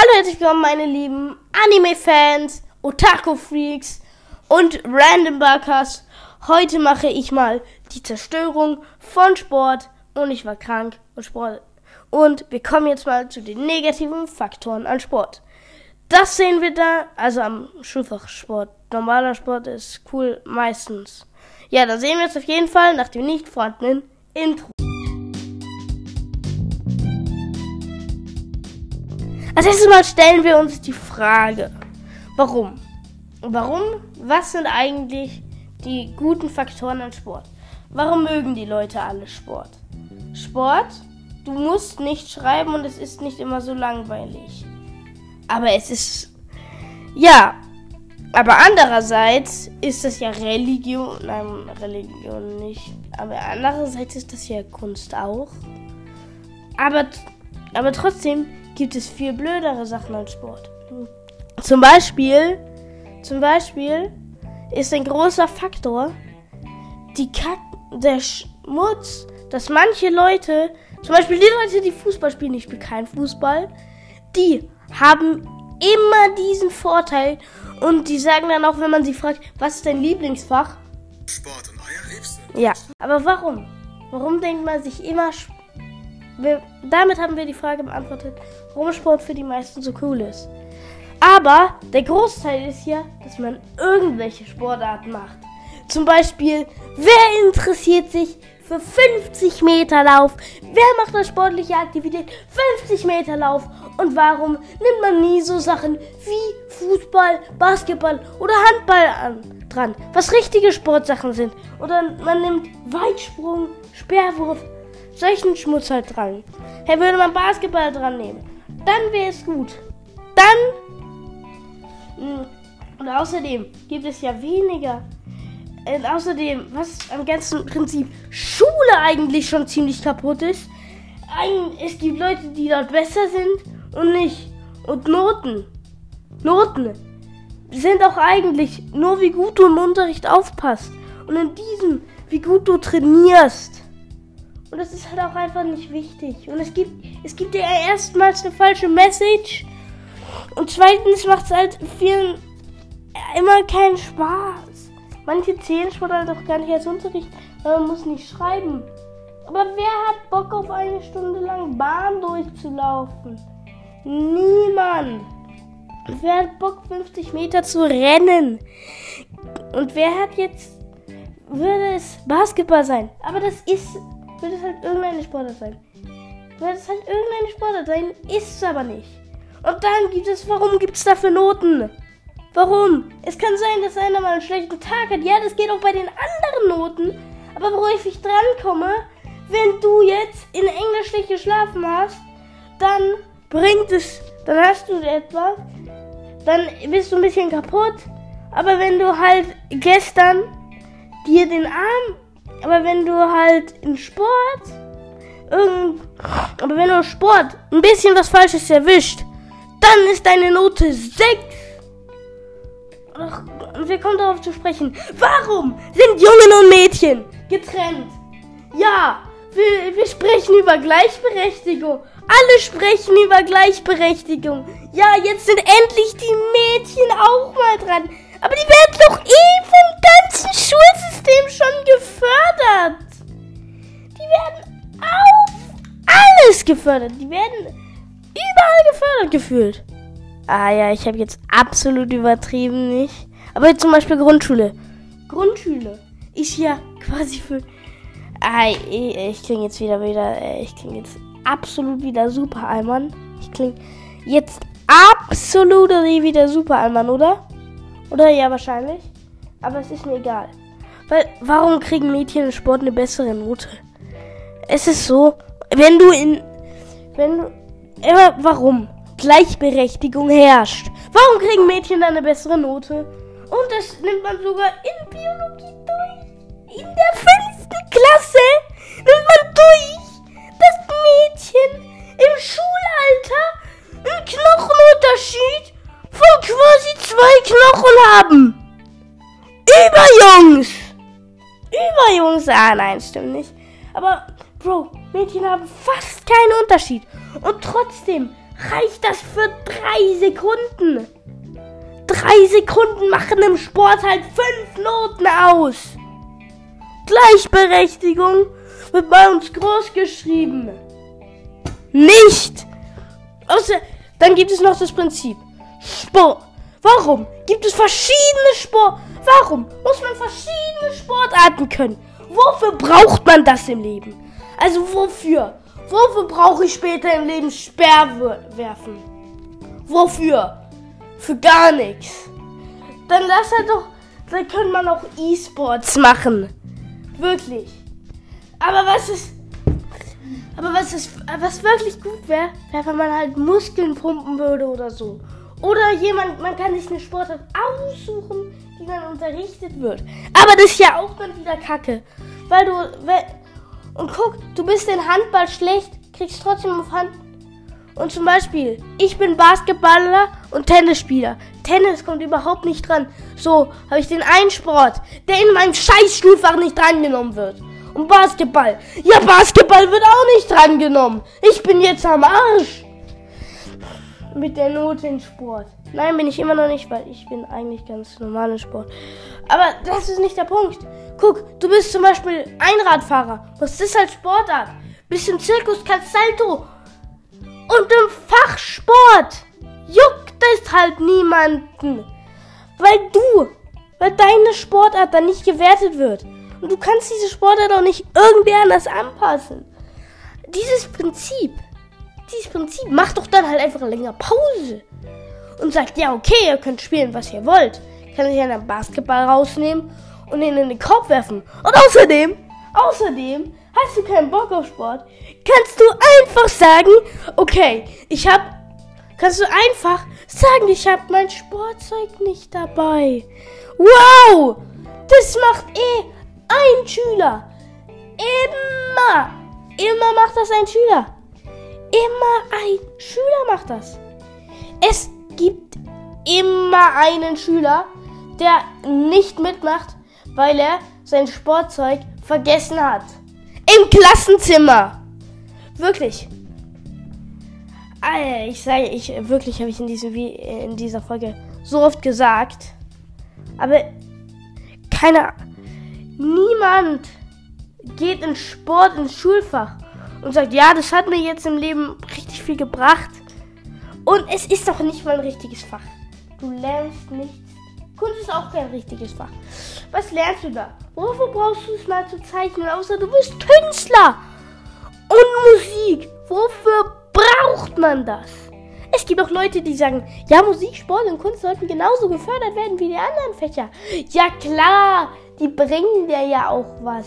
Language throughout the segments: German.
Hallo, herzlich willkommen, meine lieben Anime-Fans, Otaku-Freaks und Random Buggers. Heute mache ich mal die Zerstörung von Sport und ich war krank und Sport. Und wir kommen jetzt mal zu den negativen Faktoren an Sport. Das sehen wir da, also am Schulfachsport. Normaler Sport ist cool, meistens. Ja, da sehen wir es auf jeden Fall nach dem nicht vorhandenen Intro. Als erstes Mal stellen wir uns die Frage, warum? Warum? Was sind eigentlich die guten Faktoren an Sport? Warum mögen die Leute alle Sport? Sport, du musst nicht schreiben und es ist nicht immer so langweilig. Aber es ist, ja, aber andererseits ist das ja Religion, nein, Religion nicht, aber andererseits ist das ja Kunst auch. Aber, aber trotzdem gibt es viel blödere Sachen als Sport. Zum Beispiel, zum Beispiel ist ein großer Faktor die Kack, der Schmutz, dass manche Leute, zum Beispiel die Leute, die Fußball spielen, ich spiele kein Fußball, die haben immer diesen Vorteil und die sagen dann auch, wenn man sie fragt, was ist dein Lieblingsfach? Sport und du? Ja, aber warum? Warum denkt man sich immer wir, damit haben wir die Frage beantwortet, warum Sport für die meisten so cool ist. Aber der Großteil ist ja, dass man irgendwelche Sportarten macht. Zum Beispiel, wer interessiert sich für 50 Meter Lauf? Wer macht eine sportliche Aktivität? 50 Meter Lauf. Und warum nimmt man nie so Sachen wie Fußball, Basketball oder Handball an, dran? Was richtige Sportsachen sind. Oder man nimmt Weitsprung, Speerwurf, solchen Schmutz halt dran. Hey, würde man Basketball dran nehmen, dann wäre es gut. Dann. Hm, und außerdem gibt es ja weniger. Und außerdem, was am ganzen Prinzip Schule eigentlich schon ziemlich kaputt ist. Es gibt Leute, die dort besser sind und nicht. Und Noten. Noten sind auch eigentlich nur, wie gut du im Unterricht aufpasst. Und in diesem, wie gut du trainierst. Und das ist halt auch einfach nicht wichtig. Und es gibt, es gibt ja erstmals eine falsche Message. Und zweitens macht es halt vielen immer keinen Spaß. Manche zählen Sport halt auch gar nicht als Unterricht, weil man muss nicht schreiben. Aber wer hat Bock auf eine Stunde lang Bahn durchzulaufen? Niemand. Wer hat Bock 50 Meter zu rennen? Und wer hat jetzt würde es Basketball sein? Aber das ist wird es halt irgendeine Sportart sein. Wird es halt irgendeine Sportart sein, ist es aber nicht. Und dann gibt es, warum gibt es dafür Noten? Warum? Es kann sein, dass einer mal einen schlechten Tag hat. Ja, das geht auch bei den anderen Noten. Aber worauf ich drankomme, wenn du jetzt in Englisch schlecht geschlafen hast, dann bringt es, dann hast du etwas, dann bist du ein bisschen kaputt. Aber wenn du halt gestern dir den Arm aber wenn du halt im Sport irgend, aber wenn du Sport ein bisschen was Falsches erwischt, dann ist deine Note 6. Ach, wir kommen darauf zu sprechen. Warum sind Jungen und Mädchen getrennt? Ja, wir, wir sprechen über Gleichberechtigung. Alle sprechen über Gleichberechtigung. Ja, jetzt sind endlich die Mädchen auch mal dran. Aber die werden doch eh vom ganzen Schulsystem schon gefördert. Die werden auf alles gefördert. Die werden überall gefördert gefühlt. Ah ja, ich habe jetzt absolut übertrieben nicht. Aber jetzt zum Beispiel Grundschule. Grundschule ist ja quasi für. Ah, ich klinge jetzt wieder wieder. Äh, ich klinge jetzt absolut wieder super Allmann. Ich klinge jetzt absolut wieder super Allmann, oder? Oder ja, wahrscheinlich. Aber es ist mir egal. Weil, warum kriegen Mädchen im Sport eine bessere Note? Es ist so, wenn du in. Wenn du. Immer, warum? Gleichberechtigung herrscht. Warum kriegen Mädchen dann eine bessere Note? Und das nimmt man sogar in Biologie durch. In der fünften Klasse nimmt man durch, dass Mädchen im Schulalter einen Knochenunterschied von quasi zwei Knochen haben. Überjungs. Überjungs. Ah, nein, stimmt nicht. Aber, Bro, Mädchen haben fast keinen Unterschied. Und trotzdem reicht das für drei Sekunden. Drei Sekunden machen im Sport halt fünf Noten aus. Gleichberechtigung wird bei uns groß geschrieben. Nicht. Außer, dann gibt es noch das Prinzip. Sport. Warum gibt es verschiedene Sport? Warum muss man verschiedene Sportarten können? Wofür braucht man das im Leben? Also wofür? Wofür brauche ich später im Leben Sperrwerfen? Wofür? Für gar nichts. Dann lass er doch, dann könnte man auch E-Sports machen. Wirklich. Aber was ist, aber was ist, was wirklich gut wäre, wäre, wenn man halt Muskeln pumpen würde oder so. Oder jemand, man kann sich eine Sportart aussuchen, die dann unterrichtet wird. Aber das ist ja auch dann wieder Kacke. Weil du, weil, und guck, du bist in Handball schlecht, kriegst trotzdem auf Hand. Und zum Beispiel, ich bin Basketballer und Tennisspieler. Tennis kommt überhaupt nicht dran. So habe ich den einen Sport, der in meinem Scheißschulfach nicht drangenommen wird. Und Basketball. Ja, Basketball wird auch nicht drangenommen. Ich bin jetzt am Arsch mit der Note in Sport. Nein, bin ich immer noch nicht, weil ich bin eigentlich ganz normal in Sport. Aber das ist nicht der Punkt. Guck, du bist zum Beispiel Einradfahrer. Was ist halt Sportart? Bist im Zirkus, kannst Salto. Und im Fachsport juckt es halt niemanden. Weil du, weil deine Sportart dann nicht gewertet wird. Und du kannst diese Sportart auch nicht irgendwie anders anpassen. Dieses Prinzip dieses Prinzip. Macht doch dann halt einfach länger Pause. Und sagt, ja, okay, ihr könnt spielen, was ihr wollt. Kann ich einen Basketball rausnehmen und ihn in den Kopf werfen. Und außerdem, außerdem, hast du keinen Bock auf Sport, kannst du einfach sagen, okay, ich hab, kannst du einfach sagen, ich hab mein Sportzeug nicht dabei. Wow, das macht eh ein Schüler. Immer, immer macht das ein Schüler. Immer ein Schüler macht das. Es gibt immer einen Schüler, der nicht mitmacht, weil er sein Sportzeug vergessen hat. Im Klassenzimmer. Wirklich. Ich sage, ich wirklich habe ich in, diesem, in dieser Folge so oft gesagt. Aber keiner, niemand geht in Sport, ins Schulfach und sagt, ja, das hat mir jetzt im Leben richtig viel gebracht. Und es ist doch nicht mal ein richtiges Fach. Du lernst nichts. Kunst ist auch kein richtiges Fach. Was lernst du da? Wofür brauchst du es mal zu zeichnen, außer du bist Künstler? Und Musik. Wofür braucht man das? Es gibt auch Leute, die sagen, ja, Musik, Sport und Kunst sollten genauso gefördert werden wie die anderen Fächer. Ja klar, die bringen dir ja auch was.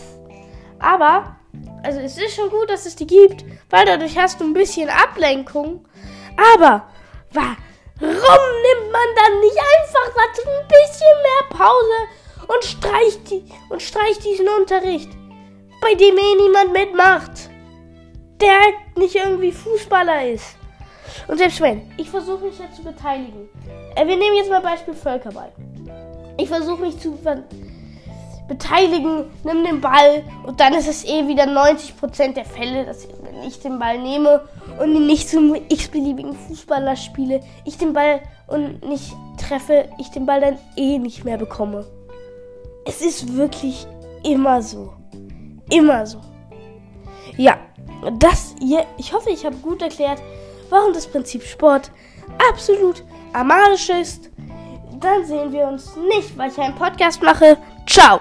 Aber also es ist schon gut, dass es die gibt, weil dadurch hast du ein bisschen Ablenkung. Aber warum nimmt man dann nicht einfach dazu ein bisschen mehr Pause und streicht, die, und streicht diesen Unterricht, bei dem eh niemand mitmacht, der nicht irgendwie Fußballer ist. Und selbst wenn, ich versuche mich ja zu beteiligen. Äh, wir nehmen jetzt mal Beispiel Völkerball. Ich versuche mich zu beteiligen, nimm den Ball und dann ist es eh wieder 90% der Fälle, dass ich den Ball nehme und ihn nicht zum x-beliebigen Fußballer spiele, ich den Ball und nicht treffe, ich den Ball dann eh nicht mehr bekomme. Es ist wirklich immer so. Immer so. Ja, das hier, ich hoffe, ich habe gut erklärt, warum das Prinzip Sport absolut amalisch ist. Dann sehen wir uns nicht, weil ich einen Podcast mache. Ciao!